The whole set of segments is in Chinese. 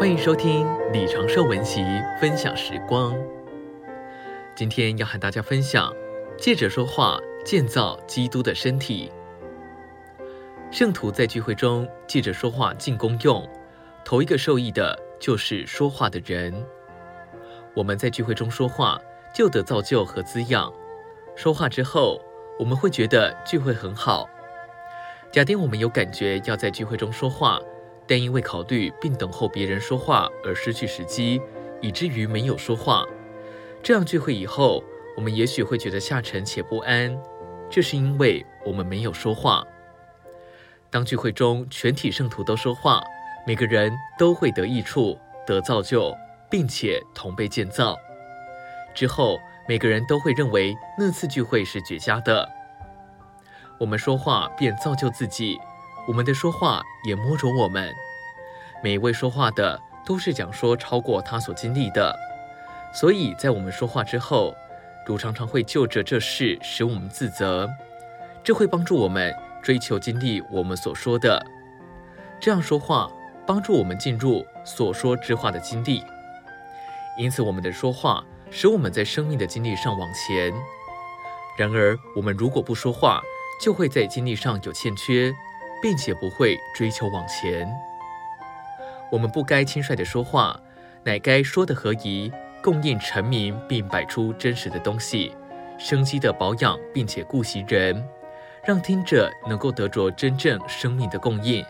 欢迎收听李长寿文集分享时光。今天要和大家分享，借着说话建造基督的身体。圣徒在聚会中借着说话进功用，头一个受益的就是说话的人。我们在聚会中说话，就得造就和滋养。说话之后，我们会觉得聚会很好。假定我们有感觉要在聚会中说话。但因为考虑并等候别人说话而失去时机，以至于没有说话。这样聚会以后，我们也许会觉得下沉且不安，这是因为我们没有说话。当聚会中全体圣徒都说话，每个人都会得益处、得造就，并且同被建造。之后，每个人都会认为那次聚会是绝佳的。我们说话便造就自己。我们的说话也摸着我们，每一位说话的都是讲说超过他所经历的，所以在我们说话之后，主常常会就着这事使我们自责，这会帮助我们追求经历我们所说的，这样说话帮助我们进入所说之话的经历，因此我们的说话使我们在生命的经历上往前。然而，我们如果不说话，就会在经历上有欠缺。并且不会追求往前。我们不该轻率的说话，乃该说的合宜，供应臣民，并摆出真实的东西，生机的保养，并且顾惜人，让听者能够得着真正生命的供应。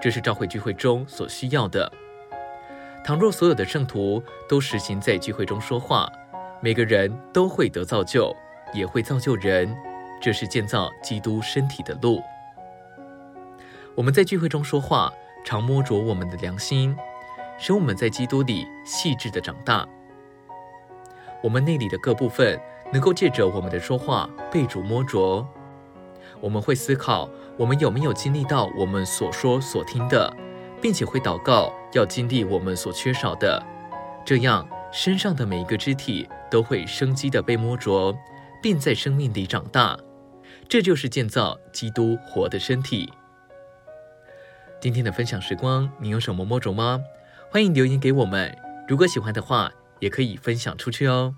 这是召会聚会中所需要的。倘若所有的圣徒都实行在聚会中说话，每个人都会得造就，也会造就人。这是建造基督身体的路。我们在聚会中说话，常摸着我们的良心，使我们在基督里细致的长大。我们内里的各部分能够借着我们的说话被主摸着。我们会思考，我们有没有经历到我们所说所听的，并且会祷告，要经历我们所缺少的。这样，身上的每一个肢体都会生机的被摸着，并在生命里长大。这就是建造基督活的身体。今天的分享时光，你有什么摸着吗？欢迎留言给我们。如果喜欢的话，也可以分享出去哦。